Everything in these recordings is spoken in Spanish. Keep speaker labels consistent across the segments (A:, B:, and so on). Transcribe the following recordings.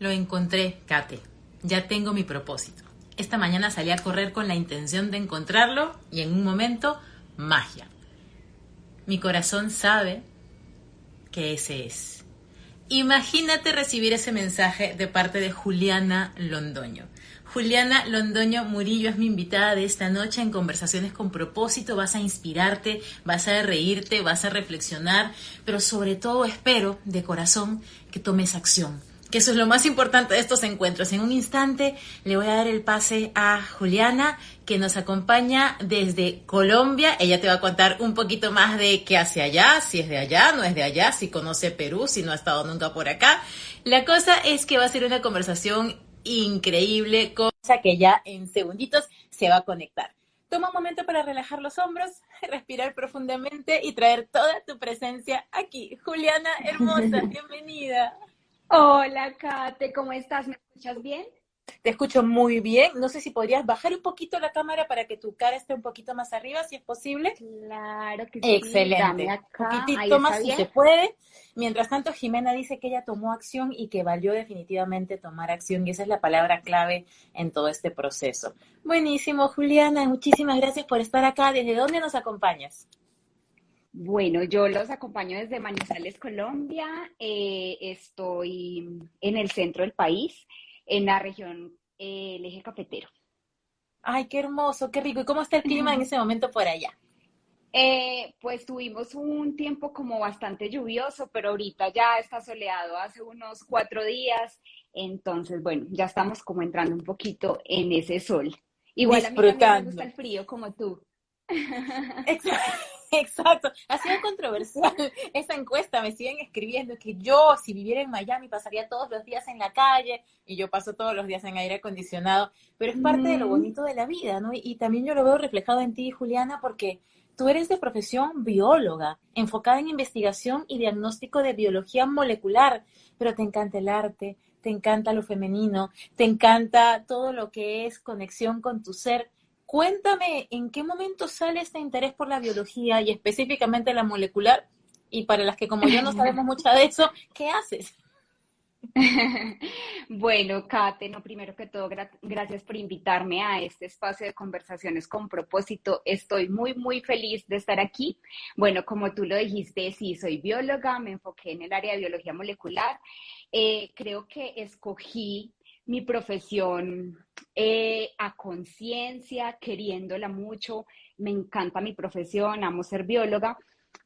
A: lo encontré, Kate. Ya tengo mi propósito. Esta mañana salí a correr con la intención de encontrarlo y en un momento, magia. Mi corazón sabe que ese es. Imagínate recibir ese mensaje de parte de Juliana Londoño. Juliana Londoño Murillo es mi invitada de esta noche en Conversaciones con propósito. Vas a inspirarte, vas a reírte, vas a reflexionar, pero sobre todo espero de corazón que tomes acción que eso es lo más importante de estos encuentros. En un instante le voy a dar el pase a Juliana, que nos acompaña desde Colombia. Ella te va a contar un poquito más de qué hace allá, si es de allá, no es de allá, si conoce Perú, si no ha estado nunca por acá. La cosa es que va a ser una conversación increíble, cosa que ya en segunditos se va a conectar. Toma un momento para relajar los hombros, respirar profundamente y traer toda tu presencia aquí. Juliana, hermosa, bienvenida.
B: Hola, Kate, ¿cómo estás? ¿Me escuchas bien?
A: Te escucho muy bien. No sé si podrías bajar un poquito la cámara para que tu cara esté un poquito más arriba, si es posible.
B: Claro que
A: sí. Excelente. Un poquitito más si se puede. Mientras tanto, Jimena dice que ella tomó acción y que valió definitivamente tomar acción y esa es la palabra clave en todo este proceso. Buenísimo, Juliana. Muchísimas gracias por estar acá. ¿Desde dónde nos acompañas?
B: Bueno, yo los acompaño desde Manizales, Colombia. Eh, estoy en el centro del país, en la región eh, el eje cafetero.
A: Ay, qué hermoso, qué rico. ¿Y cómo está el clima en ese momento por allá?
B: Eh, pues tuvimos un tiempo como bastante lluvioso, pero ahorita ya está soleado hace unos cuatro días. Entonces, bueno, ya estamos como entrando un poquito en ese sol. Igual a mí me gusta el frío como tú.
A: Exacto, ha sido controversial esa encuesta, me siguen escribiendo que yo si viviera en Miami pasaría todos los días en la calle y yo paso todos los días en aire acondicionado, pero es parte de lo mm. bonito de la vida, ¿no? Y, también yo lo veo reflejado en ti, Juliana, porque tú eres de profesión bióloga, enfocada en investigación y diagnóstico de biología molecular, pero te encanta el arte, te encanta lo femenino, te encanta todo lo que es conexión con tu ser Cuéntame en qué momento sale este interés por la biología y específicamente la molecular. Y para las que como yo no sabemos mucho de eso, ¿qué haces?
B: Bueno, Kate, no, primero que todo, gracias por invitarme a este espacio de conversaciones con propósito. Estoy muy, muy feliz de estar aquí. Bueno, como tú lo dijiste, sí, soy bióloga, me enfoqué en el área de biología molecular. Eh, creo que escogí mi profesión eh, a conciencia, queriéndola mucho. Me encanta mi profesión, amo ser bióloga,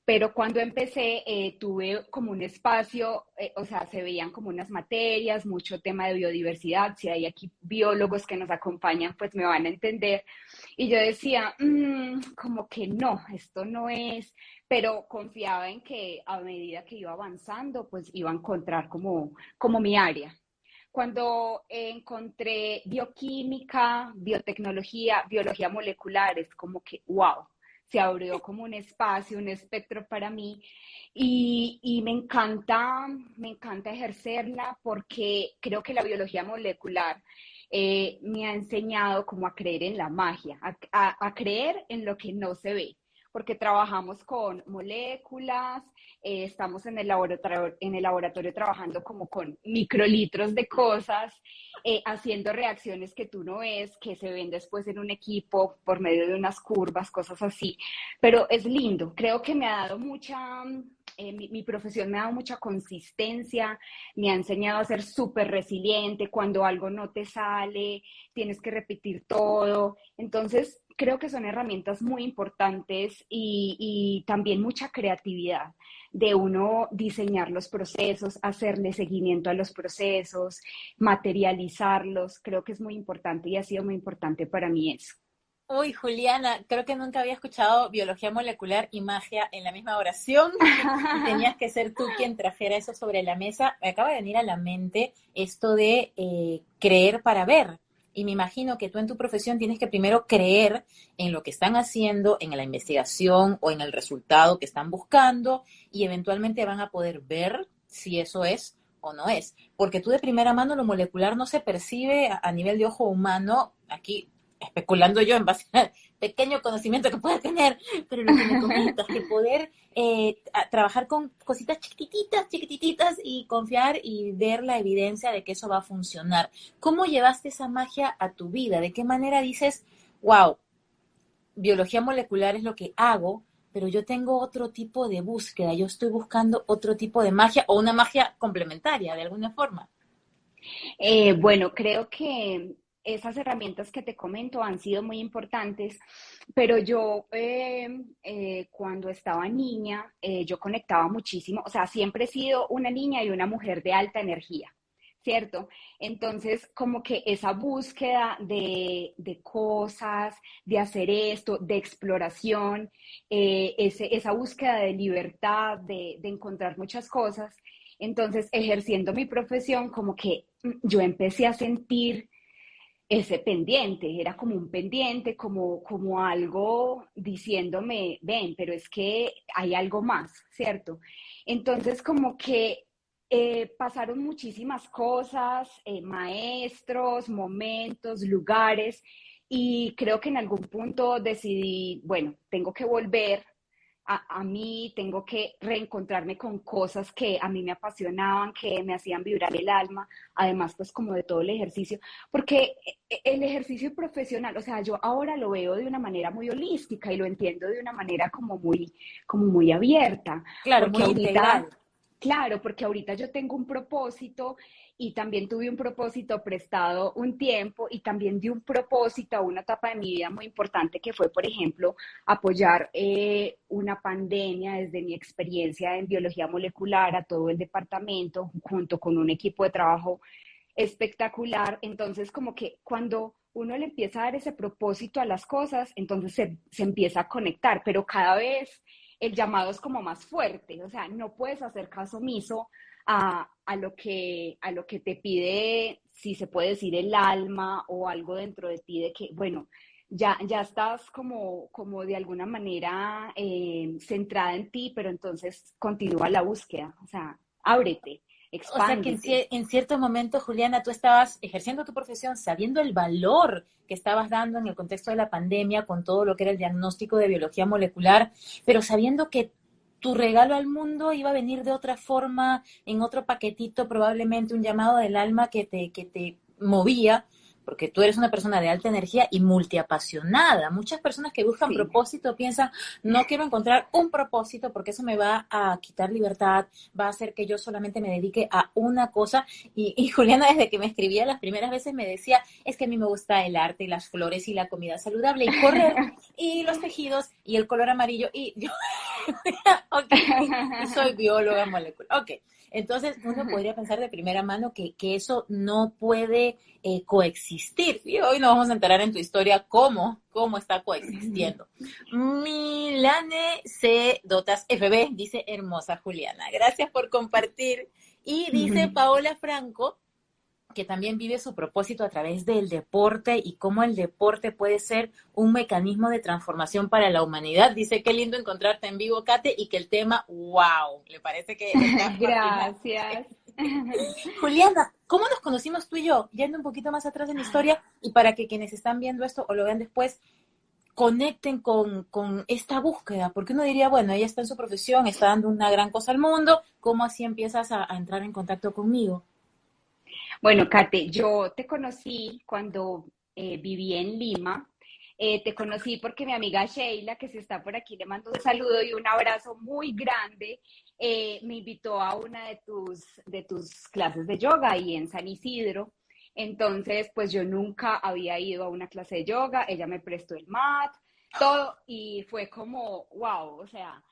B: pero cuando empecé eh, tuve como un espacio, eh, o sea, se veían como unas materias, mucho tema de biodiversidad. Si hay aquí biólogos que nos acompañan, pues me van a entender. Y yo decía, mm, como que no, esto no es, pero confiaba en que a medida que iba avanzando, pues iba a encontrar como, como mi área cuando encontré bioquímica, biotecnología, biología molecular, es como que, wow, se abrió como un espacio, un espectro para mí. Y, me encanta, me encanta ejercerla porque creo que la biología molecular eh, me ha enseñado como a creer en la magia, a creer en lo que no se ve porque trabajamos con moléculas, eh, estamos en el, laboratorio, en el laboratorio trabajando como con microlitros de cosas, eh, haciendo reacciones que tú no ves, que se ven después en un equipo por medio de unas curvas, cosas así. Pero es lindo, creo que me ha dado mucha, eh, mi, mi, profesión me ha dado mucha consistencia, me ha enseñado a ser súper resiliente, cuando algo no te sale, tienes que repetir todo. Entonces, creo que son herramientas muy importantes y, también mucha creatividad de uno diseñar los procesos, hacerle seguimiento a los procesos, materializarlos. Creo que es muy importante y ha sido muy importante para mí eso.
A: Uy, Juliana, creo que nunca había escuchado biología molecular y magia en la misma oración. tenías que ser tú quien trajera eso sobre la mesa. Me acaba de venir a la mente esto de eh, creer para ver. Y me imagino que tú en tu profesión tienes que primero creer en lo que están haciendo, en la investigación o en el resultado que están buscando y eventualmente van a poder ver si eso es o no es. Porque tú de primera mano lo molecular no se percibe a, nivel de ojo humano. Aquí especulando yo en base al pequeño conocimiento que pueda tener, pero lo que me comentas, que poder eh, trabajar con cositas chiquititas, chiquititas y confiar y ver la evidencia de que eso va a funcionar. ¿Cómo llevaste esa magia a tu vida? ¿De qué manera dices, wow, biología molecular es lo que hago, pero yo tengo otro tipo de búsqueda, yo estoy buscando otro tipo de magia o una magia complementaria de alguna forma?
B: Eh, bueno, creo que esas herramientas que te comento han sido muy importantes, pero yo eh, eh, cuando estaba niña, eh, yo conectaba muchísimo, o sea, siempre he sido una niña y una mujer de alta energía, ¿cierto? Entonces, como que esa búsqueda de, cosas, de hacer esto, de exploración, esa búsqueda de libertad, de, de encontrar muchas cosas, entonces, ejerciendo mi profesión, como que mm, yo empecé a sentir ese pendiente, era como un pendiente, como, como algo diciéndome, ven, pero es que hay algo más, ¿cierto? Entonces, como que eh, pasaron muchísimas cosas, eh, maestros, momentos, lugares, y creo que en algún punto decidí, bueno, tengo que volver a, mí, tengo que reencontrarme con cosas que a mí me apasionaban, que me hacían vibrar el alma, además pues como de todo el ejercicio, porque e, el ejercicio profesional, o sea, yo ahora lo veo de una manera muy holística y lo entiendo de una manera como muy, como muy abierta.
A: Claro, muy.
B: Claro, porque ahorita yo tengo un propósito y también tuve un propósito prestado un tiempo y también di un propósito a una etapa de mi vida muy importante que fue, por ejemplo, apoyar eh, una pandemia desde mi experiencia en biología molecular a todo el departamento junto con un equipo de trabajo espectacular. Entonces, como que cuando uno le empieza a dar ese propósito a las cosas, entonces se, se empieza a conectar, pero cada vez el llamado es como más fuerte, o sea, no puedes hacer caso omiso a, lo que, a lo que te pide, si se puede decir, el alma o algo dentro de ti de que, bueno, ya, ya estás como, como de alguna manera eh, centrada en ti, pero entonces continúa la búsqueda, o sea, ábrete.
A: O sea que en, cierto momento, Juliana, tú estabas ejerciendo tu profesión sabiendo el valor que estabas dando en el contexto de la pandemia con todo lo que era el diagnóstico de biología molecular, pero sabiendo que tu regalo al mundo iba a venir de otra forma, en otro paquetito, probablemente un llamado del alma que te, que te movía porque tú eres una persona de alta energía y multiapasionada. Muchas personas que buscan propósito piensan, no quiero encontrar un propósito porque eso me va a quitar libertad, va a hacer que yo solamente me dedique a una cosa. Y, Juliana, desde que me escribía las primeras veces, me decía, es que a mí me gusta el arte y las flores y la comida saludable y correr y los tejidos y el color amarillo. Y yo, ok, soy bióloga molecular. Ok. Entonces, uno podría pensar de primera mano que, eso no puede eh, coexistir. Y hoy nos vamos a enterar en tu historia cómo, cómo está coexistiendo. Milane C. Dotas FB, dice hermosa Juliana. Gracias por compartir. Y dice Paola Franco, que también vive su propósito a través del deporte y cómo el deporte puede ser un mecanismo de transformación para la humanidad. Dice, qué lindo encontrarte en vivo, Kate, y que el tema, wow, le parece que...
B: Gracias.
A: Juliana, ¿cómo nos conocimos tú y yo? Yendo un poquito más atrás en la historia y para que quienes están viendo esto o lo vean después, conecten con, esta búsqueda, porque uno diría, bueno, ella está en su profesión, está dando una gran cosa al mundo, ¿cómo así empiezas a entrar en contacto conmigo?
B: Bueno, Kate, yo te conocí cuando eh, viví en Lima. Eh, te conocí porque mi amiga Sheila, que se está por aquí, le mando un saludo y un abrazo muy grande. Eh, me invitó a una de tus, de tus clases de yoga ahí en San Isidro. Entonces, pues yo nunca había ido a una clase de yoga, ella me prestó el mat, todo, y fue como, wow, o sea,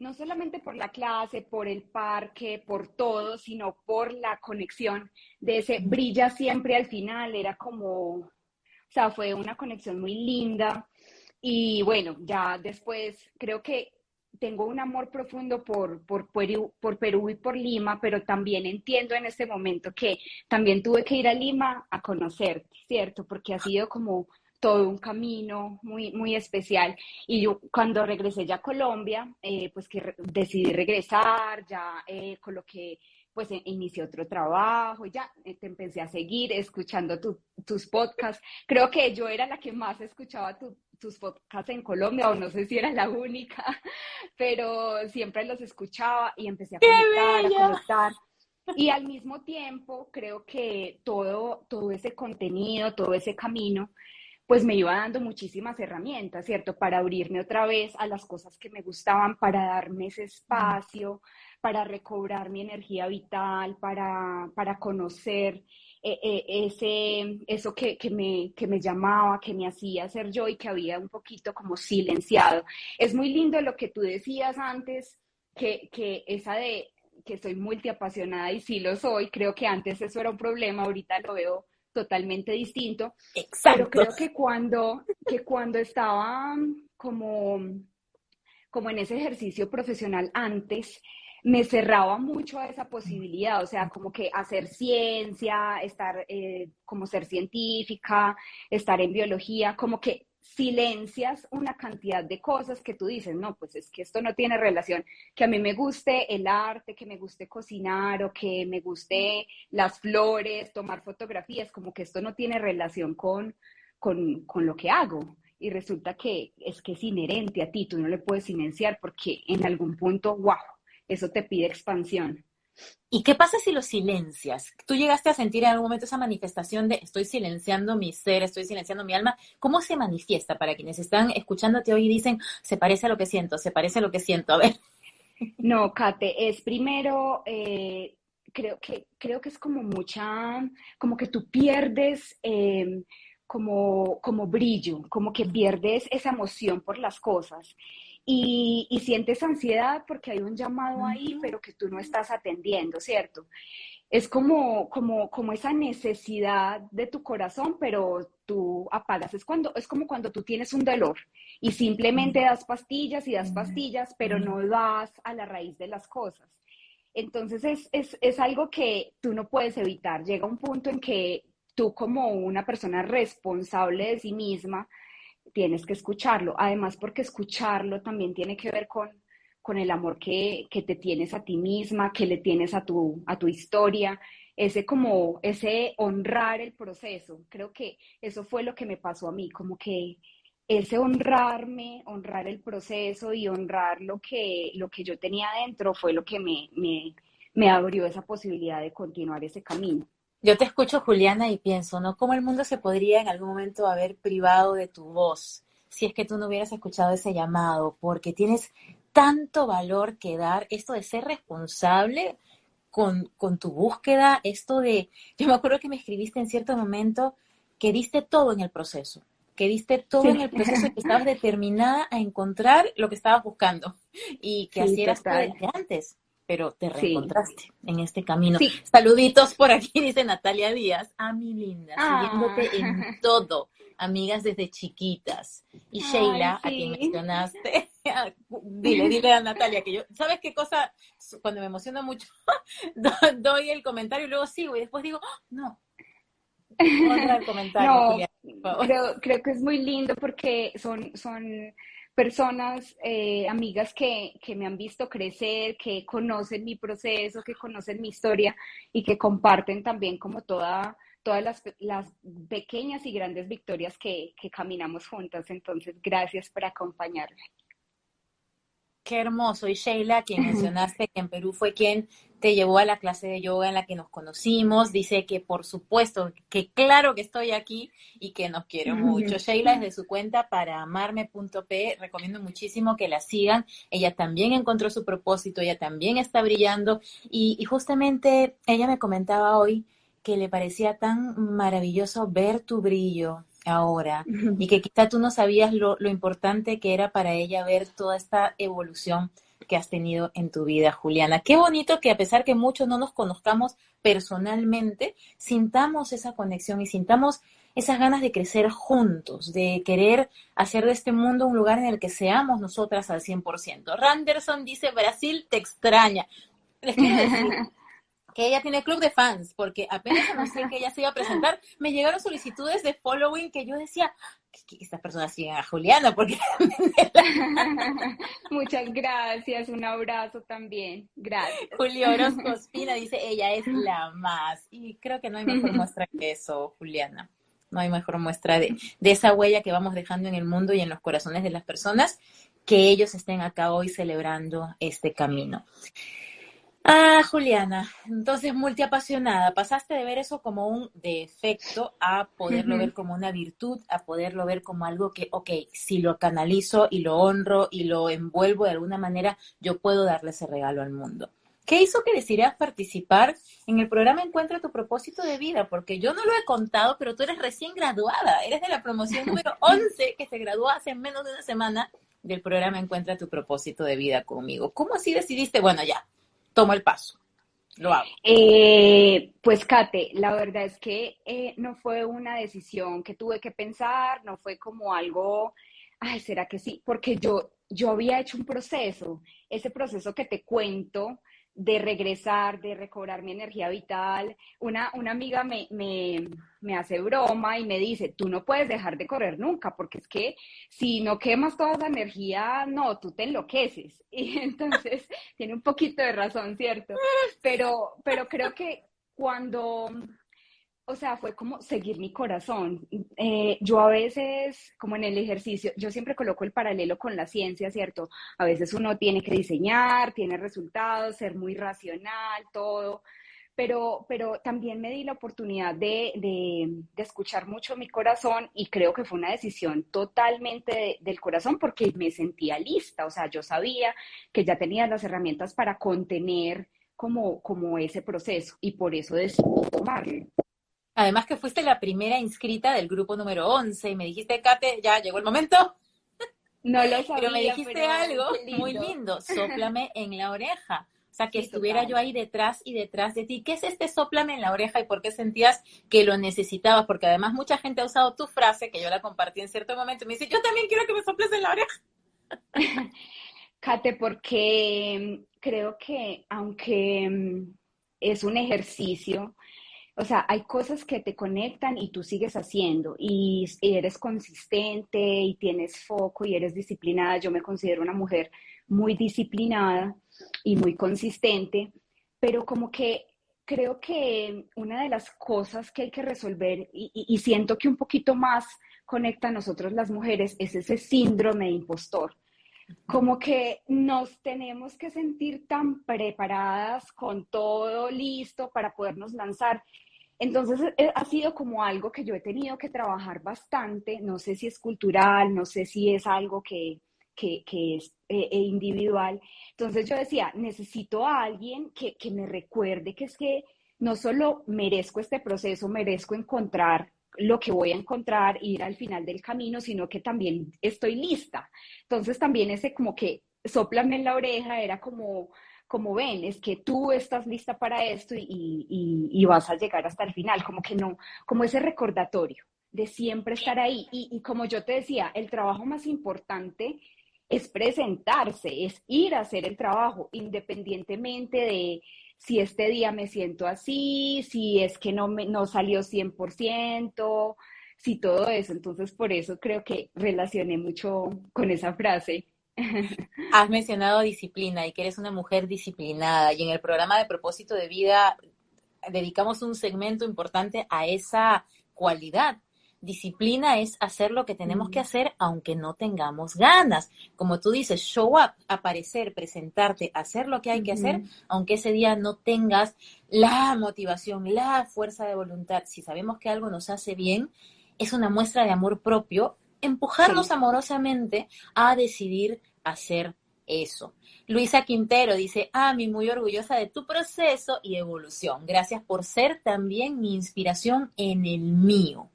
B: no solamente por la clase, por el parque, por todo, sino por la conexión de ese brilla siempre al final, era como, O sea, fue una conexión muy linda. Y bueno, ya después creo que tengo un amor profundo por, por, Perú, por Perú y por Lima, pero también entiendo en este momento que también tuve que ir a Lima a conocer, ¿cierto? Porque ha sido como todo un camino muy, muy especial. Y yo cuando regresé ya a Colombia, eh, pues que decidí regresar, ya eh, coloqué, pues e, inicié otro trabajo ya eh, te empecé a seguir escuchando tus podcasts. Creo que yo era la que más escuchaba tus podcasts en Colombia, o no sé si era la única, pero siempre los escuchaba y empecé a conectar, a conectar. Y al mismo tiempo, creo que todo, todo ese contenido, todo ese camino, pues me iba dando muchísimas herramientas, ¿cierto? Para abrirme otra vez a las cosas que me gustaban, para darme ese espacio, para recobrar mi energía vital, para, para conocer eh, eh, ese, eso que, que, me, que me llamaba, que me hacía ser yo y que había un poquito como silenciado. Es muy lindo lo que tú decías antes, que, que esa de que soy multiapasionada y sí lo soy, creo que antes eso era un problema, ahorita lo veo totalmente distinto. Pero creo que cuando, que cuando estaba como, como en ese ejercicio profesional antes, me cerraba mucho a esa posibilidad, o sea, como que hacer ciencia, estar eh, como ser científica, estar en biología, como que silencias una cantidad de cosas que tú dices, no, pues es que esto no tiene relación, que a mí me guste el arte, que me guste cocinar o que me guste las flores, tomar fotografías, como que esto no tiene relación con, con, con lo que hago. Y resulta que es que es inherente a ti, tú no le puedes silenciar porque en algún punto, wow, eso te pide expansión.
A: ¿Y qué pasa si lo silencias? Tú llegaste a sentir en algún momento esa manifestación de estoy silenciando mi ser, estoy silenciando mi alma. ¿Cómo se manifiesta para quienes están escuchándote hoy y dicen, se parece a lo que siento, se parece a lo que siento? A ver.
B: No, Kate, es primero, eh, creo, que, creo que es como mucha, como que tú pierdes eh, como, como brillo, como que pierdes esa emoción por las cosas y, sientes ansiedad porque hay un llamado ahí, pero que tú no estás atendiendo, ¿cierto? Es como, como, como esa necesidad de tu corazón, pero tú apagas. Es, cuando, es como cuando tú tienes un dolor y simplemente das pastillas y das pastillas, pero no das a la raíz de las cosas. Entonces es, es, es algo que tú no puedes evitar. Llega un punto en que tú como una persona responsable de sí misma, tienes que escucharlo. Además, porque escucharlo también tiene que ver con, con el amor que, que, te tienes a ti misma, que le tienes a tu, a tu historia, ese como, ese honrar el proceso. Creo que eso fue lo que me pasó a mí, como que ese honrarme, honrar el proceso y honrar lo que, lo que yo tenía dentro fue lo que me, me, me abrió esa posibilidad de continuar ese camino.
A: Yo te escucho, Juliana, y pienso, ¿no? ¿Cómo el mundo se podría en algún momento haber privado de tu voz si es que tú no hubieras escuchado ese llamado? Porque tienes tanto valor que dar, esto de ser responsable con, con tu búsqueda, esto de, yo me acuerdo que me escribiste en cierto momento que diste todo en el proceso, que diste todo en el proceso y que estabas determinada a encontrar lo que estabas buscando y que así eras desde antes pero te reencontraste en este camino. Saluditos por aquí, dice Natalia Díaz. A mi linda, siguiéndote en ah. todo. Amigas desde chiquitas. Y Sheila, a quien mencionaste, dile, dile a Natalia que yo, ¿sabes qué cosa? Cuando me emociono mucho, doy el comentario y luego sigo y después digo, ¡Ah, no,
B: no, creo, creo, que es muy lindo porque son, son personas, eh, amigas que, que, me han visto crecer, que conocen mi proceso, que conocen mi historia y que comparten también como toda, todas las, las pequeñas y grandes victorias que, que caminamos juntas. Entonces, gracias por acompañarme.
A: Qué hermoso. Y Sheila, quien mencionaste que en Perú fue quien te llevó a la clase de yoga en la que nos conocimos, dice que por supuesto, que claro que estoy aquí y que nos quiero mucho. Sheila desde su cuenta para amarme.p, recomiendo muchísimo que la sigan. Ella también encontró su propósito, ella también está brillando y, y justamente ella me comentaba hoy que le parecía tan maravilloso ver tu brillo, ahora y que quizá tú no sabías lo, lo, importante que era para ella ver toda esta evolución que has tenido en tu vida, Juliana. Qué bonito que a pesar que muchos no nos conozcamos personalmente, sintamos esa conexión y sintamos esas ganas de crecer juntos, de querer hacer de este mundo un lugar en el que seamos nosotras al 100%. Randerson dice, Brasil te extraña. Les quiero decir que ella tiene club de fans, porque apenas anuncié que ella se iba a presentar, me llegaron solicitudes de following que yo decía, que estas personas siguen a Juliana, porque...
B: Muchas gracias, un abrazo también, gracias.
A: Julio Orozco Espina dice, ella es la más, y creo que no hay mejor muestra que eso, Juliana. No hay mejor muestra de, de esa huella que vamos dejando en el mundo y en los corazones de las personas, que ellos estén acá hoy celebrando este camino. Ah, Juliana, entonces multiapasionada, pasaste de ver eso como un defecto a poderlo ver como una virtud, a poderlo ver como algo que, ok, si lo canalizo y lo honro y lo envuelvo de alguna manera, yo puedo darle ese regalo al mundo. ¿Qué hizo que decidieras participar en el programa Encuentra tu propósito de vida? Porque yo no lo he contado, pero tú eres recién graduada, eres de la promoción número 11 que se graduó hace menos de una semana del programa Encuentra tu propósito de vida conmigo. ¿Cómo así decidiste? Bueno, ya, tomo el paso. Lo hago.
B: Eh, pues Kate, la verdad es que eh, no fue una decisión que tuve que pensar, no fue como algo, ay, ¿será que sí? Porque yo, yo había hecho un proceso, ese proceso que te cuento, de regresar, de recobrar mi energía vital. Una, una amiga me, me, me, hace broma y me dice, tú no puedes dejar de correr nunca, porque es que si no quemas toda esa energía, no, tú te enloqueces. Y entonces tiene un poquito de razón, ¿cierto? Pero, pero creo que cuando o sea, fue como seguir mi corazón. Eh, yo a veces, como en el ejercicio, yo siempre coloco el paralelo con la ciencia, ¿cierto? A veces uno tiene que diseñar, tiene resultados, ser muy racional, todo, pero, pero también me di la oportunidad de, de, escuchar mucho mi corazón y creo que fue una decisión totalmente del corazón porque me sentía lista, o sea, yo sabía que ya tenía las herramientas para contener como, como ese proceso y por eso decidí tomarlo.
A: Además que fuiste la primera inscrita del grupo número 11 y me dijiste, Kate, ya llegó el momento.
B: No lo sabía.
A: Pero me dijiste algo muy lindo, sóplame en la oreja. O sea, que estuviera yo ahí detrás y detrás de ti. ¿Qué es este sóplame en la oreja y por qué sentías que lo necesitabas? Porque además mucha gente ha usado tu frase, que yo la compartí en cierto momento, y me dice, yo también quiero que me soples en la oreja.
B: Kate, porque creo que aunque mm, es un ejercicio, o sea, hay cosas que te conectan y tú sigues haciendo y, eres consistente y tienes foco y eres disciplinada. Yo me considero una mujer muy disciplinada y muy consistente, pero como que creo que una de las cosas que hay que resolver y, siento que un poquito más conecta a nosotros las mujeres es ese síndrome de impostor como que nos tenemos que sentir tan preparadas con todo listo para podernos lanzar entonces eh, ha sido como algo que yo he tenido que trabajar bastante, no sé si es cultural, no sé si es algo que, es eh, eh, individual. Entonces yo decía, necesito a alguien que, que me recuerde que es que no solo merezco este proceso, merezco encontrar lo que voy a encontrar, ir al final del camino, sino que también estoy lista. Entonces también ese como que soplame en la oreja era como como ven, es que tú estás lista para esto y, vas a llegar hasta el final, como que no, como ese recordatorio de siempre estar ahí. Y, como yo te decía, el trabajo más importante es presentarse, es ir a hacer el trabajo, independientemente de si este día me siento así, si es que no, me, no salió 100%, si todo eso. Entonces, por eso creo que relacioné mucho con esa frase.
A: Has mencionado disciplina y que eres una mujer disciplinada y en el programa de propósito de vida dedicamos un segmento importante a esa cualidad. Disciplina es hacer lo que tenemos que mm. hacer aunque no tengamos ganas. Como tú dices, show up, aparecer, presentarte, hacer lo que hay que hacer, aunque ese día no tengas la motivación, la fuerza de voluntad. Si sabemos que algo nos hace bien, es una muestra de amor propio, empujarnos amorosamente a decidir hacer eso. Luisa Quintero dice, ah, mi muy orgullosa de tu proceso y evolución. Gracias por ser también mi inspiración en el mío.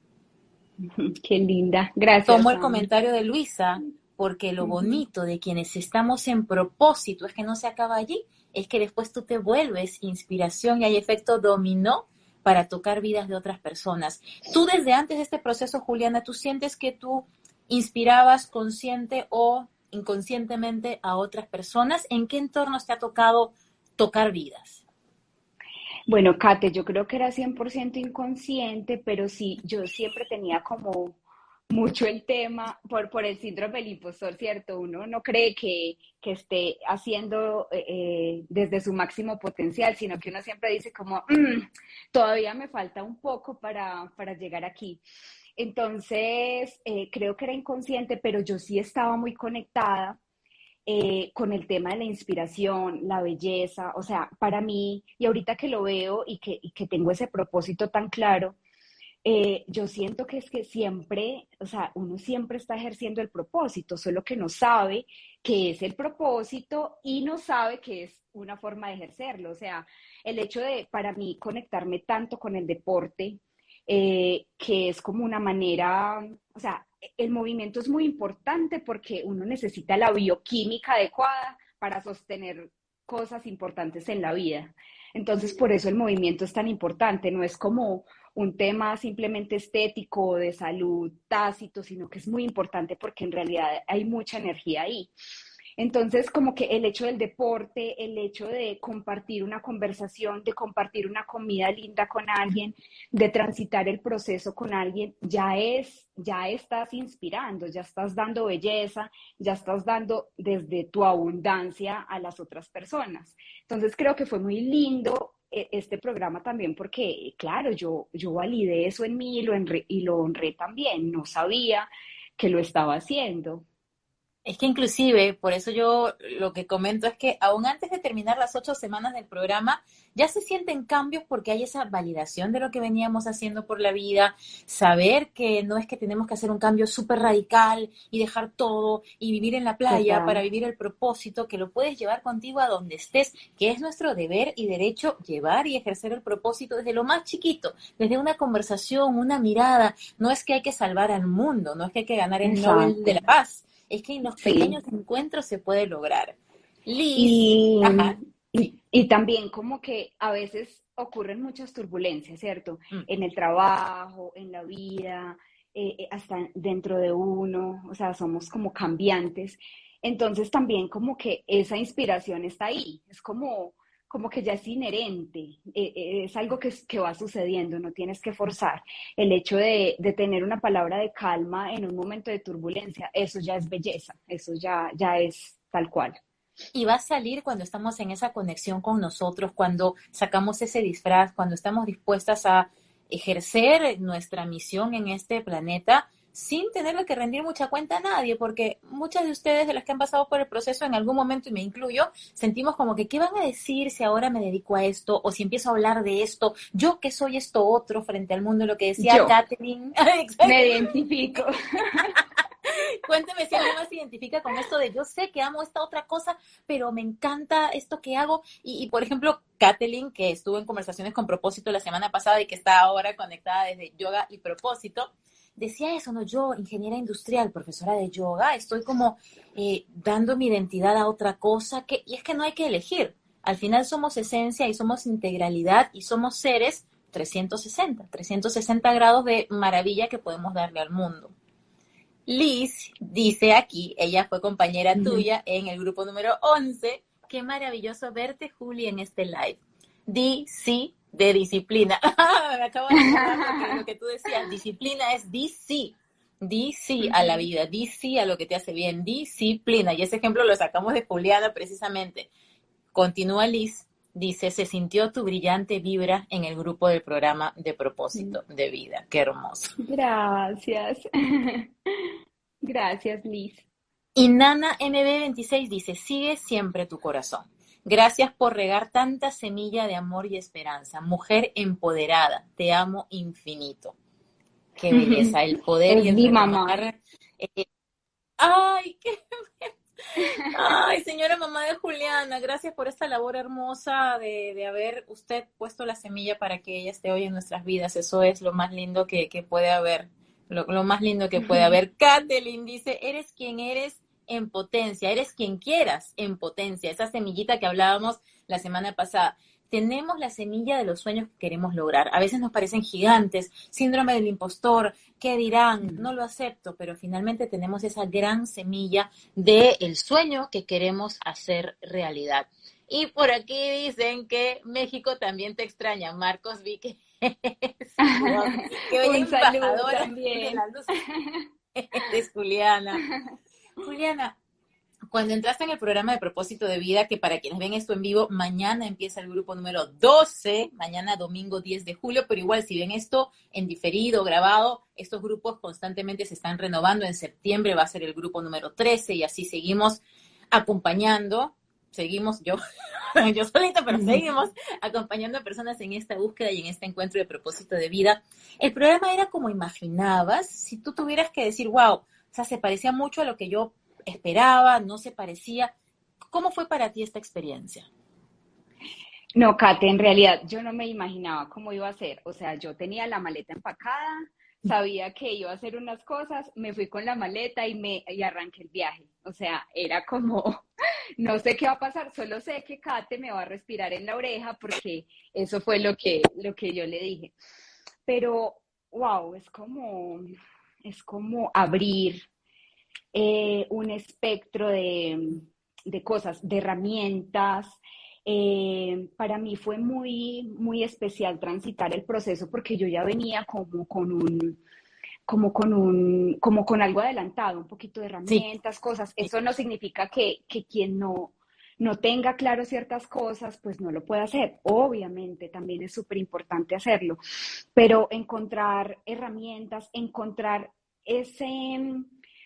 B: Qué linda, gracias.
A: Tomo el comentario de Luisa, porque lo bonito de quienes estamos en propósito es que no se acaba allí, es que después tú te vuelves inspiración y hay efecto dominó para tocar vidas de otras personas. Tú desde antes de este proceso, Juliana, ¿tú sientes que tú inspirabas consciente o inconscientemente a otras personas? ¿En qué entornos te ha tocado tocar vidas?
B: Bueno, Kate, yo creo que era 100% inconsciente, pero sí, yo siempre tenía como mucho el tema por, por el síndrome del impostor, ¿cierto? Uno no cree que, que esté haciendo eh, eh, desde su máximo potencial, sino que uno siempre dice como, mm, todavía me falta un poco para, para llegar aquí. Entonces, eh, creo que era inconsciente, pero yo sí estaba muy conectada eh, con el tema de la inspiración, la belleza, o sea, para mí, y ahorita que lo veo y que, que tengo ese propósito tan claro, eh, yo siento que es que siempre, o sea, uno siempre está ejerciendo el propósito, solo que no sabe qué es el propósito y no sabe que es una forma de ejercerlo. O sea, el hecho de, para mí, conectarme tanto con el deporte, eh, que es como una manera, o sea, el movimiento es muy importante porque uno necesita la bioquímica adecuada para sostener cosas importantes en la vida. Entonces, por eso el movimiento es tan importante, no es como un tema simplemente estético de salud tácito, sino que es muy importante porque en realidad hay mucha energía ahí. Entonces, como que el hecho del deporte, el hecho de compartir una conversación, de compartir una comida linda con alguien, de transitar el proceso con alguien, ya es, ya estás inspirando, ya estás dando belleza, ya estás dando desde tu abundancia a las otras personas. Entonces, creo que fue muy lindo este programa también porque, claro, yo, yo validé eso en mí y lo, y lo honré también, no sabía que lo estaba haciendo.
A: Es que inclusive, por eso yo lo que comento es que aún antes de terminar las ocho semanas del programa, ya se sienten cambios porque hay esa validación de lo que veníamos haciendo por la vida, saber que no es que tenemos que hacer un cambio súper radical y dejar todo y vivir en la playa para vivir el propósito, que lo puedes llevar contigo a donde estés, que es nuestro deber y derecho llevar y ejercer el propósito desde lo más chiquito, desde una conversación, una mirada. No es que hay que salvar al mundo, no es que hay que ganar el Nobel de la Paz es que en los pequeños encuentros se puede lograr.
B: y, y, también como que a veces ocurren muchas turbulencias, ¿cierto? Mm. En el trabajo, en la vida, eh, eh, hasta dentro de uno, o sea, somos como cambiantes. Entonces también como que esa inspiración está ahí, es como como que ya es inherente, eh, eh, es algo que, que, va sucediendo, no tienes que forzar. El hecho de, de, tener una palabra de calma en un momento de turbulencia, eso ya es belleza, eso ya, ya es tal cual.
A: Y va a salir cuando estamos en esa conexión con nosotros, cuando sacamos ese disfraz, cuando estamos dispuestas a ejercer nuestra misión en este planeta sin tenerle que rendir mucha cuenta a nadie, porque muchas de ustedes, de las que han pasado por el proceso en algún momento, y me incluyo, sentimos como que, ¿qué van a decir si ahora me dedico a esto o si empiezo a hablar de esto? Yo que soy esto otro frente al mundo, lo que decía Catherine.
B: me identifico.
A: Cuénteme si alguien más se identifica con esto de yo sé que amo esta otra cosa, pero me encanta esto que hago. Y, y, por ejemplo, Kathleen, que estuvo en conversaciones con propósito la semana pasada y que está ahora conectada desde yoga y propósito, decía eso, ¿no? Yo, ingeniera industrial, profesora de yoga, estoy como eh, dando mi identidad a otra cosa, que, y es que no hay que elegir. Al final somos esencia y somos integralidad y somos seres 360, 360 grados de maravilla que podemos darle al mundo. Liz dice aquí, ella fue compañera tuya en el grupo número 11. Qué maravilloso verte, Juli, en este live. Di sí de disciplina. Me acabo de acordar lo que, tú decías. Disciplina es DC. DC a la vida, DC a lo que te hace bien, disciplina. Y ese ejemplo lo sacamos de Juliana precisamente. Continúa Liz, dice, se sintió tu brillante vibra en el grupo del programa de propósito de vida. Qué hermoso.
B: Gracias. Gracias, Liz.
A: Y Nana MB26 dice, sigue siempre tu corazón. Gracias por regar tanta semilla de amor y esperanza. Mujer empoderada, te amo infinito. Qué belleza, el poder y el
B: mi mamá.
A: Eh, ay, qué Ay, señora mamá de Juliana, gracias por esta labor hermosa de, haber usted puesto la semilla para que ella esté hoy en nuestras vidas. Eso es lo más lindo que, puede haber, lo, lo, más lindo que puede haber. Kathleen dice, eres quien eres en potencia, eres quien quieras en potencia, esa semillita que hablábamos la semana pasada. tenemos la semilla de los sueños que queremos lograr. A veces nos parecen gigantes, síndrome del impostor, ¿qué dirán? No lo acepto, pero finalmente tenemos esa gran semilla del sueño que queremos hacer realidad. Y por aquí dicen que México también te extraña. Marcos vi que es,
B: Un saludo también.
A: de la luz. es Juliana. Juliana, cuando entraste en el programa de propósito de vida, que para quienes ven esto en vivo, mañana empieza el grupo número 12, mañana domingo 10 de julio, pero igual si ven esto en diferido, grabado, estos grupos constantemente se están renovando. En septiembre va a ser el grupo número 13 y así seguimos acompañando, seguimos yo, yo solita, pero seguimos acompañando a personas en esta búsqueda y en este encuentro de propósito de vida. El programa era como imaginabas, si tú tuvieras que decir, wow, sea, se parecía mucho a lo que yo esperaba, no se parecía. ¿Cómo fue para ti esta experiencia?
B: No, Kate, en realidad yo no me imaginaba cómo iba a ser. O sea, yo tenía la maleta empacada, sabía que iba a hacer unas cosas, me fui con la maleta y me y arranqué el viaje. O sea, era como, no sé qué va a pasar, solo sé que Kate me va a respirar en la oreja porque eso fue lo que, lo que yo le dije. Pero, wow, es como, es como abrir eh, un espectro de, cosas, de herramientas. Eh, para mí fue muy, muy especial transitar el proceso porque yo ya venía como con un, como con un, como con algo adelantado, un poquito de herramientas, cosas. Eso no significa que, que quien no, no tenga claro ciertas cosas, pues no lo pueda hacer. Obviamente, también es súper importante hacerlo, pero encontrar herramientas, encontrar ese,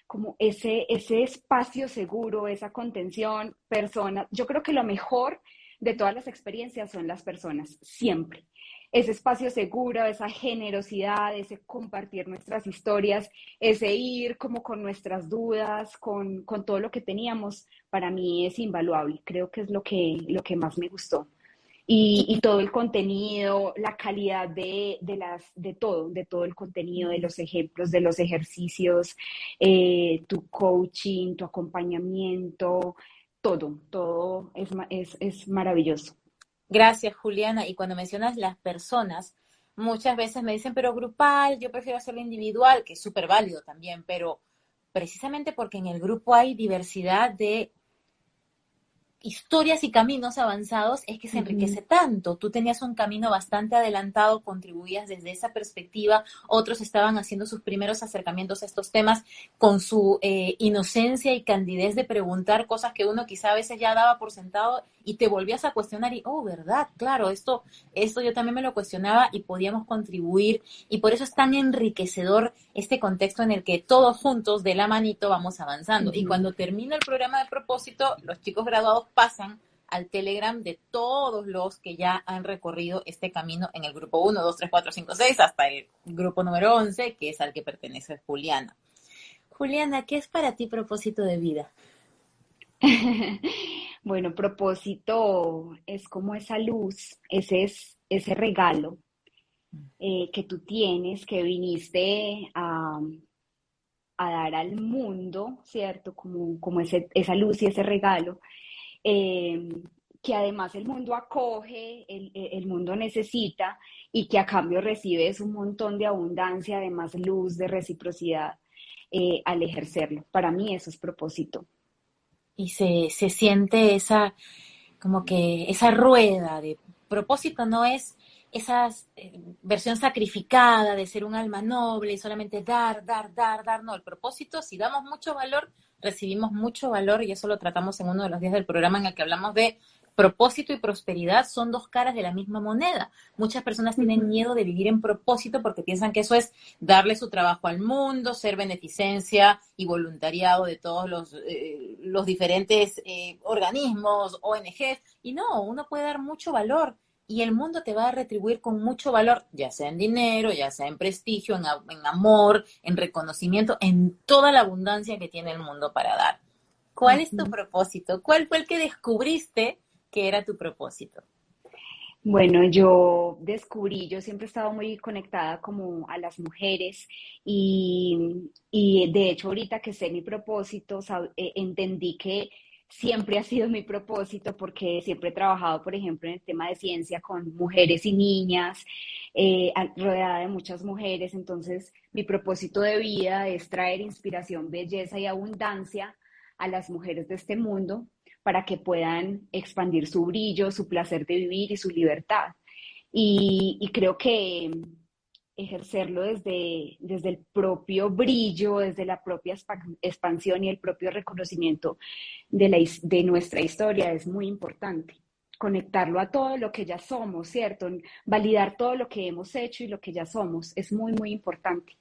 B: como ese, ese espacio seguro, esa contención, personas. Yo creo que lo mejor de todas las experiencias son las personas, siempre. Ese espacio seguro, esa generosidad, ese compartir nuestras historias, ese ir como con nuestras dudas, con, con todo lo que teníamos, para mí es invaluable. Creo que es lo que, lo que más me gustó y, todo el contenido, la calidad de, de, las, de todo, de todo el contenido, de los ejemplos, de los ejercicios, eh, tu coaching, tu acompañamiento, todo, todo es, es, es maravilloso.
A: Gracias, Juliana. Y cuando mencionas las personas, muchas veces me dicen, pero grupal, yo prefiero hacerlo individual, que es súper válido también, pero precisamente porque en el grupo hay diversidad de historias y caminos avanzados es que se enriquece tanto. Tú tenías un camino bastante adelantado, contribuías desde esa perspectiva, otros estaban haciendo sus primeros acercamientos a estos temas con su eh, inocencia y candidez de preguntar cosas que uno quizá a veces ya daba por sentado y te volvías a cuestionar y, oh, verdad, claro, esto, esto yo también me lo cuestionaba y podíamos contribuir y por eso es tan enriquecedor este contexto en el que todos juntos de la manito vamos avanzando. Y cuando termina el programa de propósito, los chicos graduados pasan al Telegram de todos los que ya han recorrido este camino en el grupo 1, 2, 3, 4, 5, 6, hasta el grupo número 11, que es al que pertenece Juliana. Juliana, ¿qué es para ti propósito de vida?
B: bueno, propósito es como esa luz, ese es ese regalo eh, que tú tienes, que viniste a, dar al mundo, ¿cierto? Como, como ese, esa luz y ese regalo, eh, que además el mundo acoge, el, el, mundo necesita y que a cambio recibes un montón de abundancia, además luz, de reciprocidad eh, al ejercerlo. Para mí eso es propósito
A: y se, se siente esa, como que esa rueda de propósito no es esa eh, versión sacrificada de ser un alma noble y solamente dar, dar, dar, dar. No, el propósito, si damos mucho valor, recibimos mucho valor y eso lo tratamos en uno de los días del programa en el que hablamos de propósito y prosperidad son dos caras de la misma moneda. Muchas personas tienen miedo de vivir en propósito porque piensan que eso es darle su trabajo al mundo, ser beneficencia y voluntariado de todos los, eh, los diferentes eh, organismos, ONGs. Y no, uno puede dar mucho valor y el mundo te va a retribuir con mucho valor, ya sea en dinero, ya sea en prestigio, en, en amor, en reconocimiento, en toda la abundancia que tiene el mundo para dar. ¿Cuál es tu propósito? ¿Cuál fue el que descubriste ¿Qué era tu propósito?
B: Bueno, yo descubrí, yo siempre he estado muy conectada como a las mujeres y, de hecho ahorita que sé mi propósito, eh, entendí que siempre ha sido mi propósito porque siempre he trabajado, por ejemplo, en el tema de ciencia con mujeres y niñas, eh, rodeada de muchas mujeres. Entonces, mi propósito de vida es traer inspiración, belleza y abundancia a las mujeres de este mundo para que puedan expandir su brillo, su placer de vivir y su libertad. y creo que ejercerlo desde, desde el propio brillo, desde la propia expansión y el propio reconocimiento de, la, de nuestra historia es muy importante. Conectarlo a todo lo que ya somos, ¿cierto? Validar todo lo que hemos hecho y lo que ya somos es muy, muy importante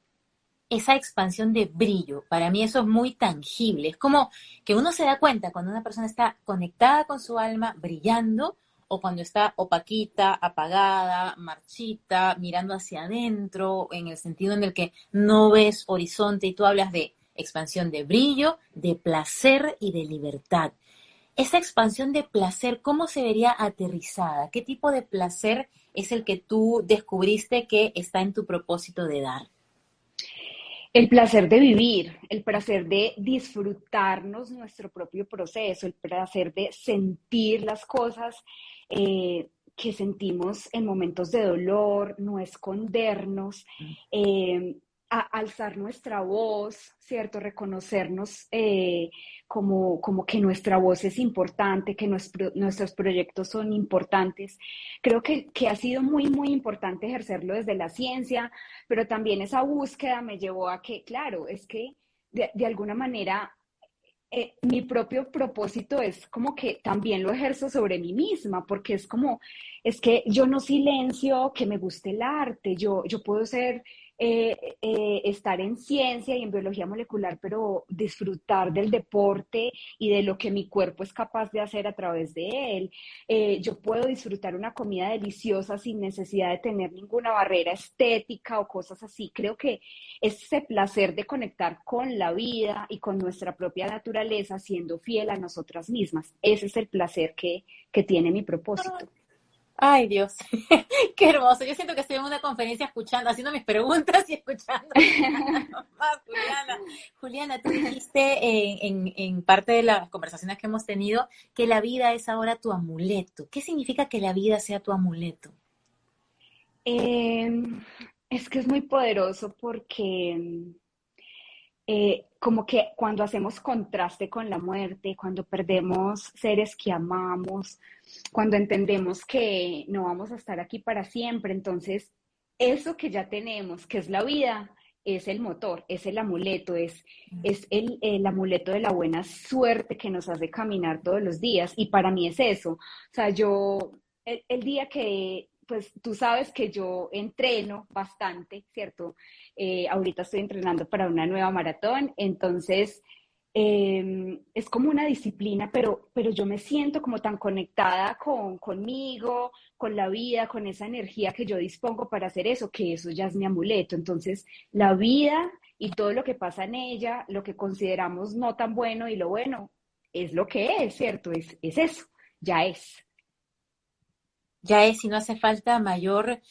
A: esa expansión de brillo, para mí eso es muy tangible. Es como que uno se da cuenta cuando una persona está conectada con su alma, brillando, o cuando está opaquita, apagada, marchita, mirando hacia adentro, en el sentido en el que no ves horizonte y tú hablas de expansión de brillo, de placer y de libertad. Esa expansión de placer, ¿cómo se vería aterrizada? ¿Qué tipo de placer es el que tú descubriste que está en tu propósito de dar?
B: El placer de vivir, el placer de disfrutarnos nuestro propio proceso, el placer de sentir las cosas eh, que sentimos en momentos de dolor, no escondernos, eh, alzar nuestra voz, ¿cierto? Reconocernos eh, como, como que nuestra voz es importante, que nuestros proyectos son importantes. Creo que, que ha sido muy, muy importante ejercerlo desde la ciencia, pero también esa búsqueda me llevó a que, claro, es que de, de alguna manera eh, mi propio propósito es como que también lo ejerzo sobre mí misma, porque es como, es que yo no silencio que me guste el arte, yo, yo puedo ser eh, eh, estar en ciencia y en biología molecular, pero disfrutar del deporte y de lo que mi cuerpo es capaz de hacer a través de él. Eh, yo puedo disfrutar una comida deliciosa sin necesidad de tener ninguna barrera estética o cosas así. Creo que ese placer de conectar con la vida y con nuestra propia naturaleza, siendo fiel a nosotras mismas, ese es el placer que, que tiene mi propósito.
A: Ay, Dios, qué hermoso. Yo siento que estoy en una conferencia escuchando, haciendo mis preguntas y escuchando. Juliana, Juliana, tú dijiste en, parte de las conversaciones que hemos tenido que la vida es ahora tu amuleto. ¿Qué significa que la vida sea tu amuleto?
B: Em, es que es muy poderoso porque eh, como que cuando hacemos contraste con la muerte, cuando perdemos seres que amamos, cuando entendemos que no vamos a estar aquí para siempre, entonces eso que ya tenemos, que es la vida, es el motor, es el amuleto, es, es el, el, amuleto de la buena suerte que nos hace caminar todos los días. Y para mí es eso. O sea, yo, el día que pues tú sabes que yo entreno bastante, ¿cierto? Eh, ahorita estoy entrenando para una nueva maratón, entonces em, es como una disciplina, pero, pero yo me siento como tan conectada con, conmigo, con la vida, con esa energía que yo dispongo para hacer eso, que eso ya es mi amuleto. Entonces, la vida y todo lo que pasa en ella, lo que consideramos no tan bueno y lo bueno, es lo que es, ¿cierto? Es, es eso, ya es
A: ya es si no hace falta mayor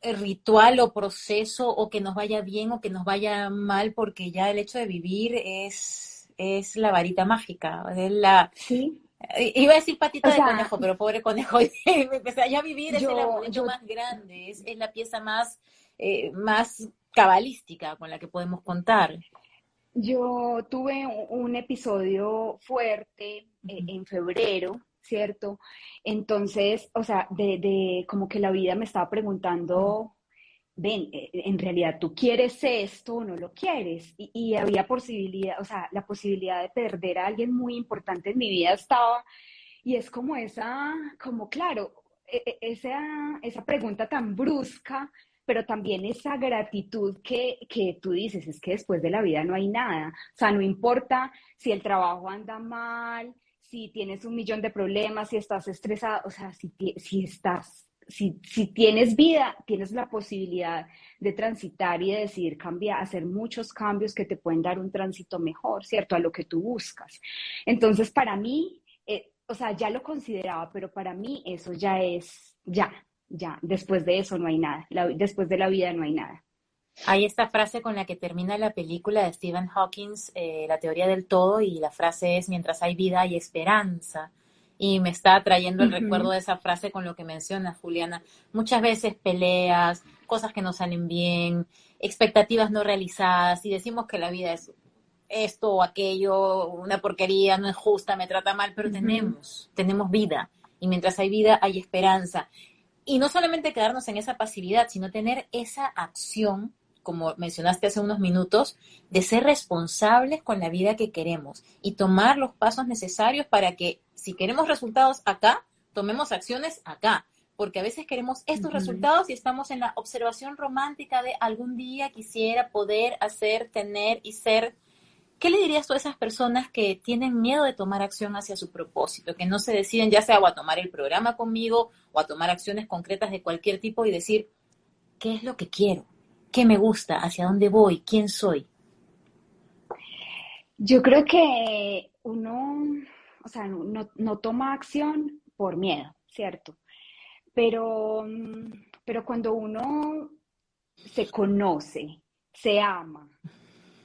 A: eh, ritual o proceso o que nos vaya bien o que nos vaya mal, porque ya el hecho de vivir es, es la varita mágica, es la...
B: Sí.
A: Eh, iba a decir patita de conejo, pero pobre conejo, ya vivir es el más grande, es, la pieza más, eh, más cabalística con la que podemos contar.
B: Yo tuve un episodio fuerte en febrero ¿cierto? Entonces, o sea, de, como que la vida me estaba preguntando, ven, eh, en realidad tú quieres esto o no lo quieres. Y, había posibilidad, o sea, la posibilidad de perder a alguien muy importante en mi vida estaba, y es como esa, como claro, e, e, esa, esa pregunta tan brusca, pero también esa gratitud que, que tú dices, es que después de la vida no hay nada. O sea, no importa si el trabajo anda mal, si tienes un millón de problemas, si estás estresado, o sea, si, si estás, si, si, tienes vida, tienes la posibilidad de transitar y de decidir cambiar, hacer muchos cambios que te pueden dar un tránsito mejor, ¿cierto? A lo que tú buscas. Entonces, para mí, eh, o sea, ya lo consideraba, pero para mí eso ya es, ya, ya, después de eso no hay nada, después de la vida no hay nada.
A: Hay esta frase con la que termina la película de Stephen Hawking, eh, La teoría del todo, y la frase es, mientras hay vida hay esperanza. Y me está trayendo el recuerdo de esa frase con lo que menciona Juliana. Muchas veces peleas, cosas que no salen bien, expectativas no realizadas, y decimos que la vida es esto o aquello, una porquería, no es justa, me trata mal, pero tenemos, tenemos vida. Y mientras hay vida hay esperanza. Y no solamente quedarnos en esa pasividad, sino tener esa acción como mencionaste hace unos minutos, de ser responsables con la vida que queremos y tomar los pasos necesarios para que si queremos resultados acá, tomemos acciones acá, porque a veces queremos estos resultados y estamos en la observación romántica de algún día quisiera poder hacer, tener y ser. ¿Qué le dirías tú a esas personas que tienen miedo de tomar acción hacia su propósito, que no se deciden ya sea o a tomar el programa conmigo o a tomar acciones concretas de cualquier tipo y decir, ¿qué es lo que quiero? ¿Qué me gusta? ¿Hacia dónde voy? ¿Quién soy?
B: Yo creo que uno, o sea, no, toma acción por miedo, ¿cierto? Pero, pero cuando uno se conoce, se ama,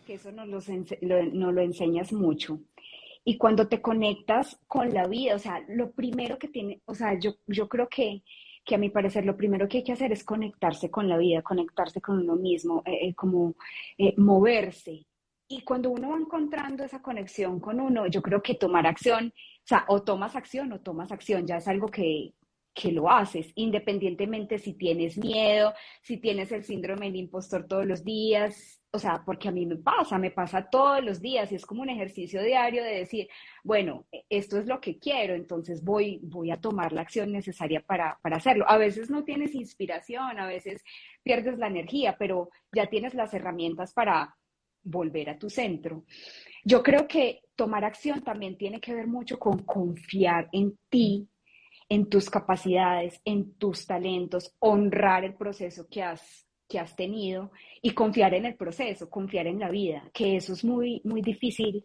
B: que eso nos lo, lo enseñas mucho, y cuando te conectas con la vida, o sea, lo primero que tiene, o sea, yo, yo creo que que a mi parecer lo primero que hay que hacer es conectarse con la vida, conectarse con uno mismo, eh, eh, como eh, moverse. Y cuando uno va encontrando esa conexión con uno, yo creo que tomar acción, o sea, o tomas acción o tomas acción, ya es algo que, que lo haces, independientemente si tienes miedo, si tienes el síndrome del impostor todos los días, o sea, porque a mí me pasa, me pasa todos los días y es como un ejercicio diario de decir, bueno, esto es lo que quiero, entonces voy, voy a tomar la acción necesaria para, para hacerlo. A veces no tienes inspiración, a veces pierdes la energía, pero ya tienes las herramientas para volver a tu centro. Yo creo que tomar acción también tiene que ver mucho con confiar en ti, en tus capacidades, en tus talentos, honrar el proceso que has que has tenido y confiar en el proceso, confiar en la vida, que eso es muy, muy difícil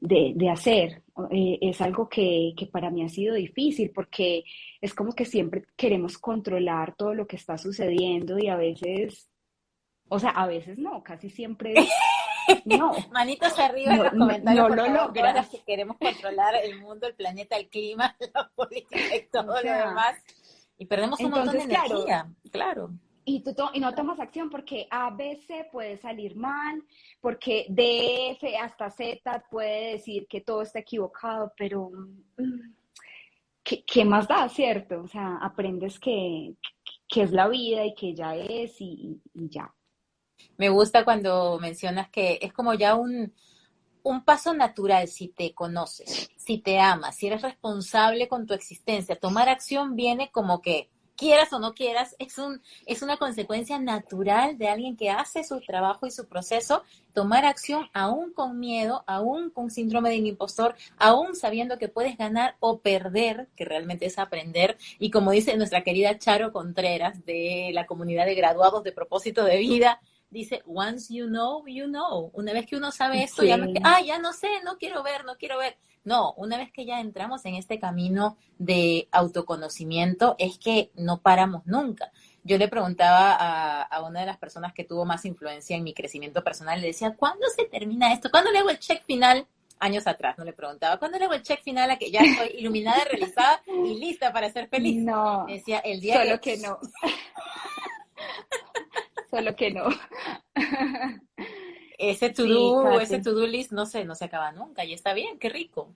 B: de, hacer. Eh, es algo que, para mí ha sido difícil porque es como que siempre queremos controlar todo lo que está sucediendo y a veces, o sea, a veces no, casi siempre
A: no. Manitos arriba en los comentarios. No, lo logras. Que queremos controlar el mundo, el planeta, el clima, la política y todo lo demás. Y perdemos un montón de energía, claro
B: y, tú y no tomas acción porque A, B, C puede salir mal, porque D, F hasta Z puede decir que todo está equivocado, pero mm, ¿qué, más da, cierto? O sea, aprendes que, es la vida y que ya es y, ya.
A: Me gusta cuando mencionas que es como ya un, un paso natural si te conoces, si te amas, si eres responsable con tu existencia. Tomar acción viene como que quieras o no quieras, es, un, es una consecuencia natural de alguien que hace su trabajo y su proceso, tomar acción aún con miedo, aún con síndrome de impostor, aún sabiendo que puedes ganar o perder, que realmente es aprender. Y como dice nuestra querida Charo Contreras de la comunidad de graduados de propósito de vida, dice, once you know, you know. Una vez que uno sabe esto, ya no, ah, ya no sé, no quiero ver, no quiero ver. No, una vez que ya entramos en este camino de autoconocimiento, es que no paramos nunca. Yo le preguntaba a, una de las personas que tuvo más influencia en mi crecimiento personal, le decía, ¿cuándo se termina esto? ¿Cuándo le hago el check final? Años atrás, no le preguntaba, ¿cuándo le hago el check final a que ya estoy iluminada, realizada y lista para ser feliz?
B: No,
A: decía, el día
B: solo que no. solo que no.
A: ese to-do, ese to-do list no se, no se acaba nunca y está bien, qué rico.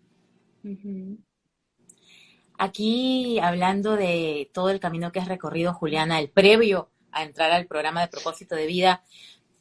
A: Aquí hablando de todo el camino que has recorrido, Juliana, el previo a entrar al programa de propósito de vida,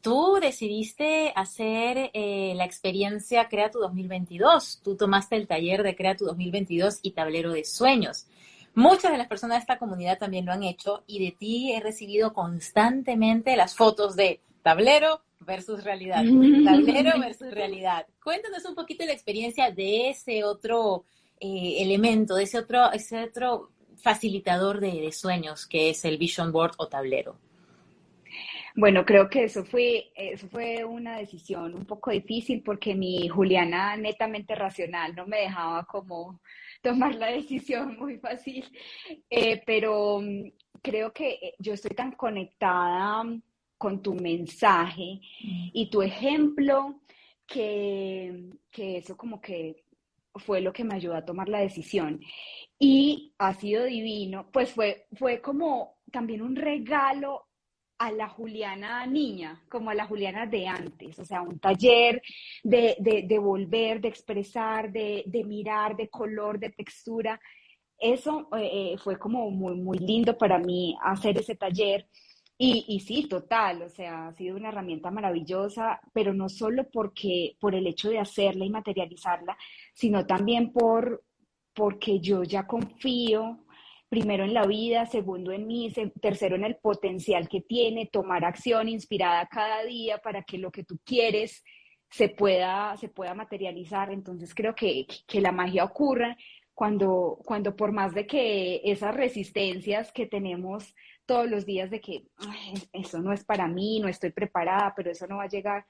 A: tú decidiste hacer eh, la experiencia Crea tu 2022. Tú tomaste el taller de Crea tu 2022 y Tablero de Sueños. Muchas de las personas de esta comunidad también lo han hecho y de ti he recibido constantemente las fotos de tablero, versus realidad, tablero versus realidad. Cuéntanos un poquito la experiencia de ese otro eh, elemento, de ese otro, ese otro facilitador de, sueños que es el vision board o tablero.
B: Bueno, creo que eso fue, eso fue una decisión un poco difícil porque mi Juliana netamente racional no me dejaba como tomar la decisión muy fácil, eh, pero mm, creo que eh, yo estoy tan conectada con tu mensaje y tu ejemplo, que, que eso como que fue lo que me ayudó a tomar la decisión. Y ha sido divino, pues fue, fue como también un regalo a la Juliana niña, como a la Juliana de antes, o sea, un taller de, de, volver, de expresar, de, de, mirar, de color, de textura. Eso eh, eh, fue como muy, muy lindo para mí hacer ese taller. Y, y, sí, total, o sea, ha sido una herramienta maravillosa, pero no solo porque, por el hecho de hacerla y materializarla, sino también por, porque yo ya confío, primero en la vida, segundo en mí, tercero en el potencial que tiene, tomar acción inspirada cada día para que lo que tú quieres se pueda, se pueda materializar. Entonces creo que, que la magia ocurre cuando, cuando por más de que esas resistencias que tenemos todos los días de que eso no es para mí, no estoy preparada, pero eso no va a llegar.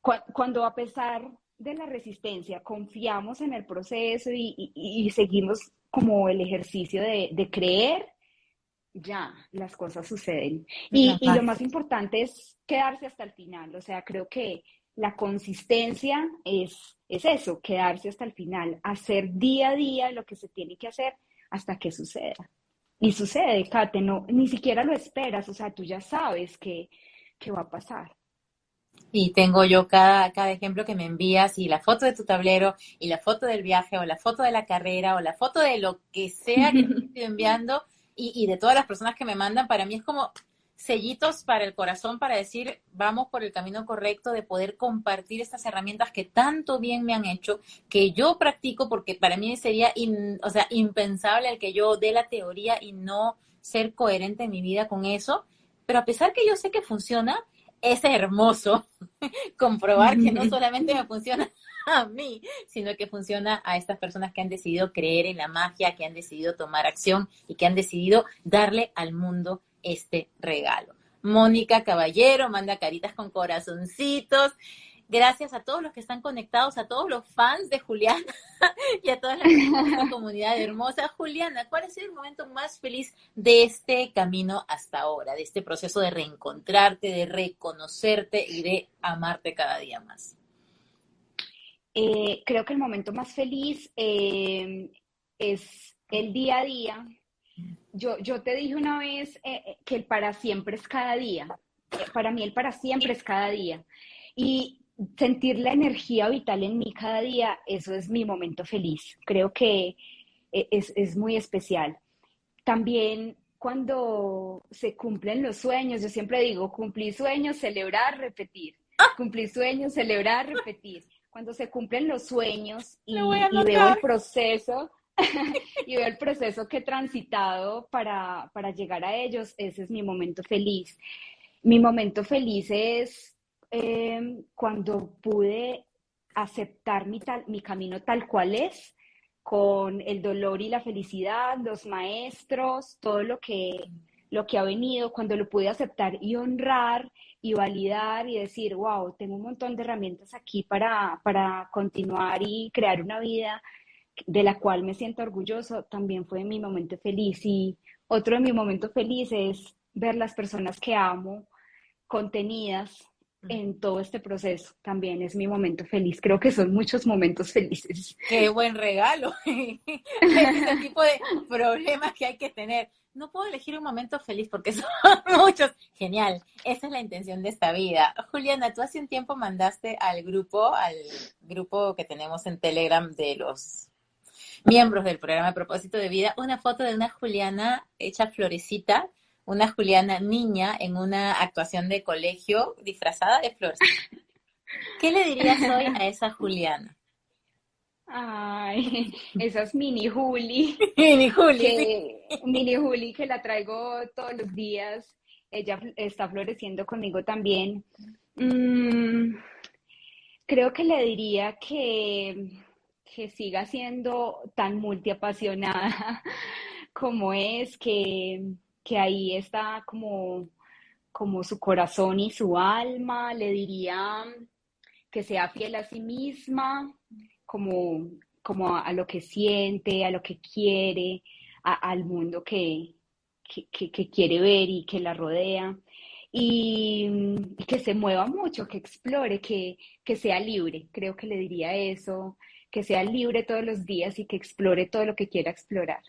B: Cuando a pesar de la resistencia confiamos en el proceso y, seguimos como el ejercicio de, creer, ya las cosas suceden. Y, y, lo más importante es quedarse hasta el final. O sea, creo que la consistencia es, es eso, quedarse hasta el final, hacer día a día lo que se tiene que hacer hasta que suceda. Y sucede, Kate, no, ni siquiera lo esperas, o sea, tú ya sabes que, va a pasar.
A: Y tengo yo cada, cada ejemplo que me envías y la foto de tu tablero y la foto del viaje o la foto de la carrera o la foto de lo que sea que te estoy enviando y, y de todas las personas que me mandan, para mí es como, sellitos para el corazón para decir, vamos por el camino correcto de poder compartir estas herramientas que tanto bien me han hecho, que yo practico, porque para mí sería, o sea, impensable el que yo dé la teoría y no ser coherente en mi vida con eso. Pero a pesar que yo sé que funciona, es hermoso comprobar que no solamente me funciona a mí, sino que funciona a estas personas que han decidido creer en la magia, que han decidido tomar acción y que han decidido darle al mundo este regalo. Mónica Caballero manda caritas con corazoncitos. Gracias a todos los que están conectados, a todos los fans de Juliana y a toda la, comunidad hermosa. Juliana, ¿cuál ha sido el momento más feliz de este camino hasta ahora, de este proceso de reencontrarte, de reconocerte y de amarte cada día más?
B: Eh, creo que el momento más feliz eh, es el día a día yo, yo te dije una vez eh, que el para siempre es cada día. Para mí el para siempre es cada día. Y sentir la energía vital en mí cada día, eso es mi momento feliz. Creo que es, es muy especial. También cuando se cumplen los sueños, yo siempre digo, cumplir sueños, celebrar, repetir. Cumplir sueños, celebrar, repetir. Cuando se cumplen los sueños y, y veo el proceso, y veo el proceso que he transitado para, llegar a ellos, ese es mi momento feliz. Mi momento feliz es em, cuando pude aceptar mi, tal, mi camino tal cual es, con el dolor y la felicidad, los maestros, todo lo que, lo que ha venido, cuando lo pude aceptar y honrar y validar y decir, wow, tengo un montón de herramientas aquí para, para continuar y crear una vida de la cual me siento orgulloso, también fue mi momento feliz. Y otro de mis momentos felices es ver las personas que amo contenidas. En todo este proceso. También es mi momento feliz. Creo que son muchos momentos felices.
A: Qué buen regalo. Ese tipo de problemas que hay que tener. No puedo elegir un momento feliz porque son muchos. Genial. Esa es la intención de esta vida. Juliana, tú hace un tiempo mandaste al grupo, al grupo que tenemos en Telegram de los miembros del programa Propósito de Vida, una foto de una Juliana hecha florecita, una Juliana niña en una actuación de colegio disfrazada de flores. ¿Qué le dirías hoy a esa Juliana?
B: Ay, esa es mini Juli.
A: mini Juli.
B: Mini Juli que la traigo todos los días. Ella está floreciendo conmigo también. Mm, creo que le diría que que siga siendo tan multiapasionada como es, que, ahí está como, como su corazón y su alma, le diría que sea fiel a sí misma, como, como a, lo que siente, a lo que quiere, al mundo que, que, quiere ver y que la rodea. y, que se mueva mucho, que explore, que, que sea libre. Creo que le diría eso, que sea libre todos los días y que explore todo lo que quiera explorar.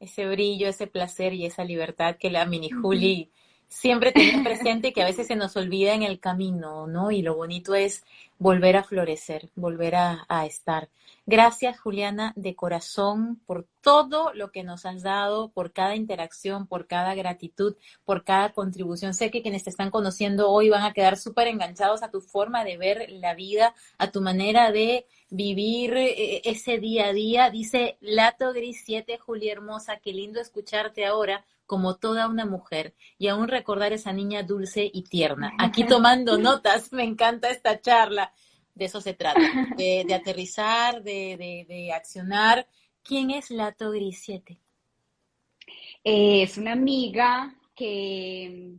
A: Ese brillo, ese placer y esa libertad que la mini Juli siempre tiene presente y que a veces se nos olvida en el camino, ¿no? Y lo bonito es volver a florecer, volver a, a, estar. Gracias, Juliana, de corazón, por todo lo que nos has dado, por cada interacción, por cada gratitud, por cada contribución. Sé que quienes te están conociendo hoy van a quedar súper enganchados a tu forma de ver la vida, a tu manera de vivir eh, ese día a día. Dice Lato Gris 7, Julia Hermosa, qué lindo escucharte ahora como toda una mujer y aún recordar esa niña dulce y tierna. Aquí tomando notas, me encanta esta charla. De eso se trata, de, aterrizar, de, de, accionar. ¿Quién es Lato Gris 7?
B: Eh, es una amiga que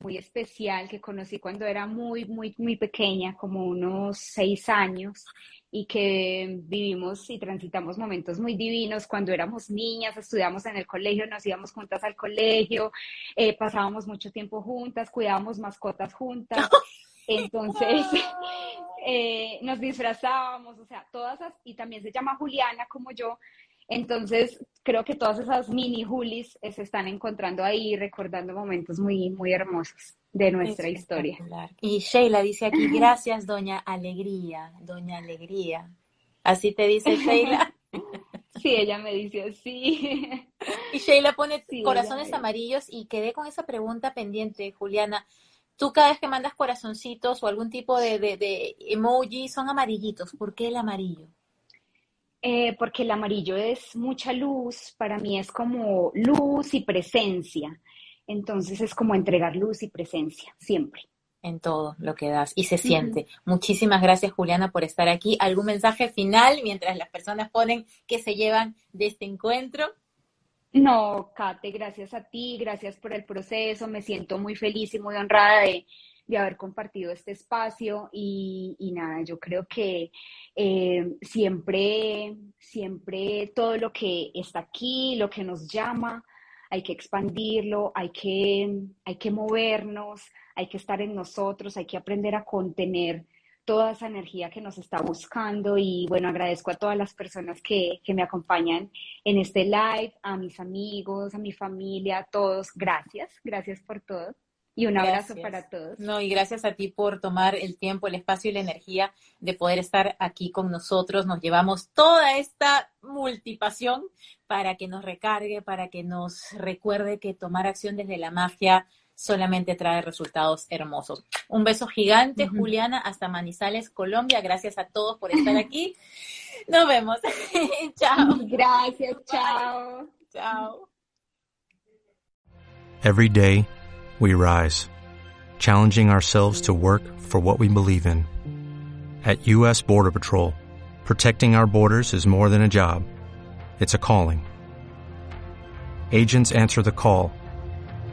B: muy especial que conocí cuando era muy, muy, muy pequeña, como unos seis años y que vivimos y transitamos momentos muy divinos cuando éramos niñas, estudiamos en el colegio, nos íbamos juntas al colegio, eh, pasábamos mucho tiempo juntas, cuidábamos mascotas juntas. Entonces, eh, nos disfrazábamos, o sea, todas esas, y también se llama Juliana como yo, entonces, creo que todas esas mini Julis se están encontrando ahí, recordando momentos muy, muy hermosos de nuestra historia.
A: Y Sheila dice aquí, gracias, doña Alegría, doña Alegría. Así te dice Sheila.
B: Sí, ella me dice así.
A: Y Sheila pone corazones amarillos y quedé con esa pregunta pendiente, Juliana. Tú cada vez que mandas corazoncitos o algún tipo de, de, de emoji son amarillitos. ¿Por qué el amarillo?
B: Eh, porque el amarillo es mucha luz, para mí es como luz y presencia. Entonces es como entregar luz y presencia, siempre.
A: En todo lo que das y se siente. Muchísimas gracias, Juliana, por estar aquí. ¿Algún mensaje final mientras las personas ponen que se llevan de este encuentro?
B: No, Kate, gracias a ti, gracias por el proceso. Me siento muy feliz y muy honrada de, de haber compartido este espacio y, nada, yo creo que eh, siempre, siempre todo lo que está aquí, lo que nos llama, hay que expandirlo, hay que, hay que movernos, hay que estar en nosotros, hay que aprender a contener toda esa energía que nos está buscando y bueno, agradezco a todas las personas que, que me acompañan en este live, a mis amigos, a mi familia, a todos, gracias, gracias por todo. Y un abrazo para todos.
A: No, y gracias a ti por tomar el tiempo, el espacio y la energía de poder estar aquí con nosotros. Nos llevamos toda esta multipasión para que nos recargue, para que nos recuerde que tomar acción desde la magia solamente trae resultados hermosos. Un beso gigante, Juliana, hasta Manizales, Colombia. Gracias a todos por estar aquí. Nos vemos. chao.
B: Gracias, chao.
A: Chao.
C: Every day. we rise, challenging ourselves to work for what we believe in. At U.S. Border Patrol, protecting our borders is more than a job, it's a calling. Agents answer the call,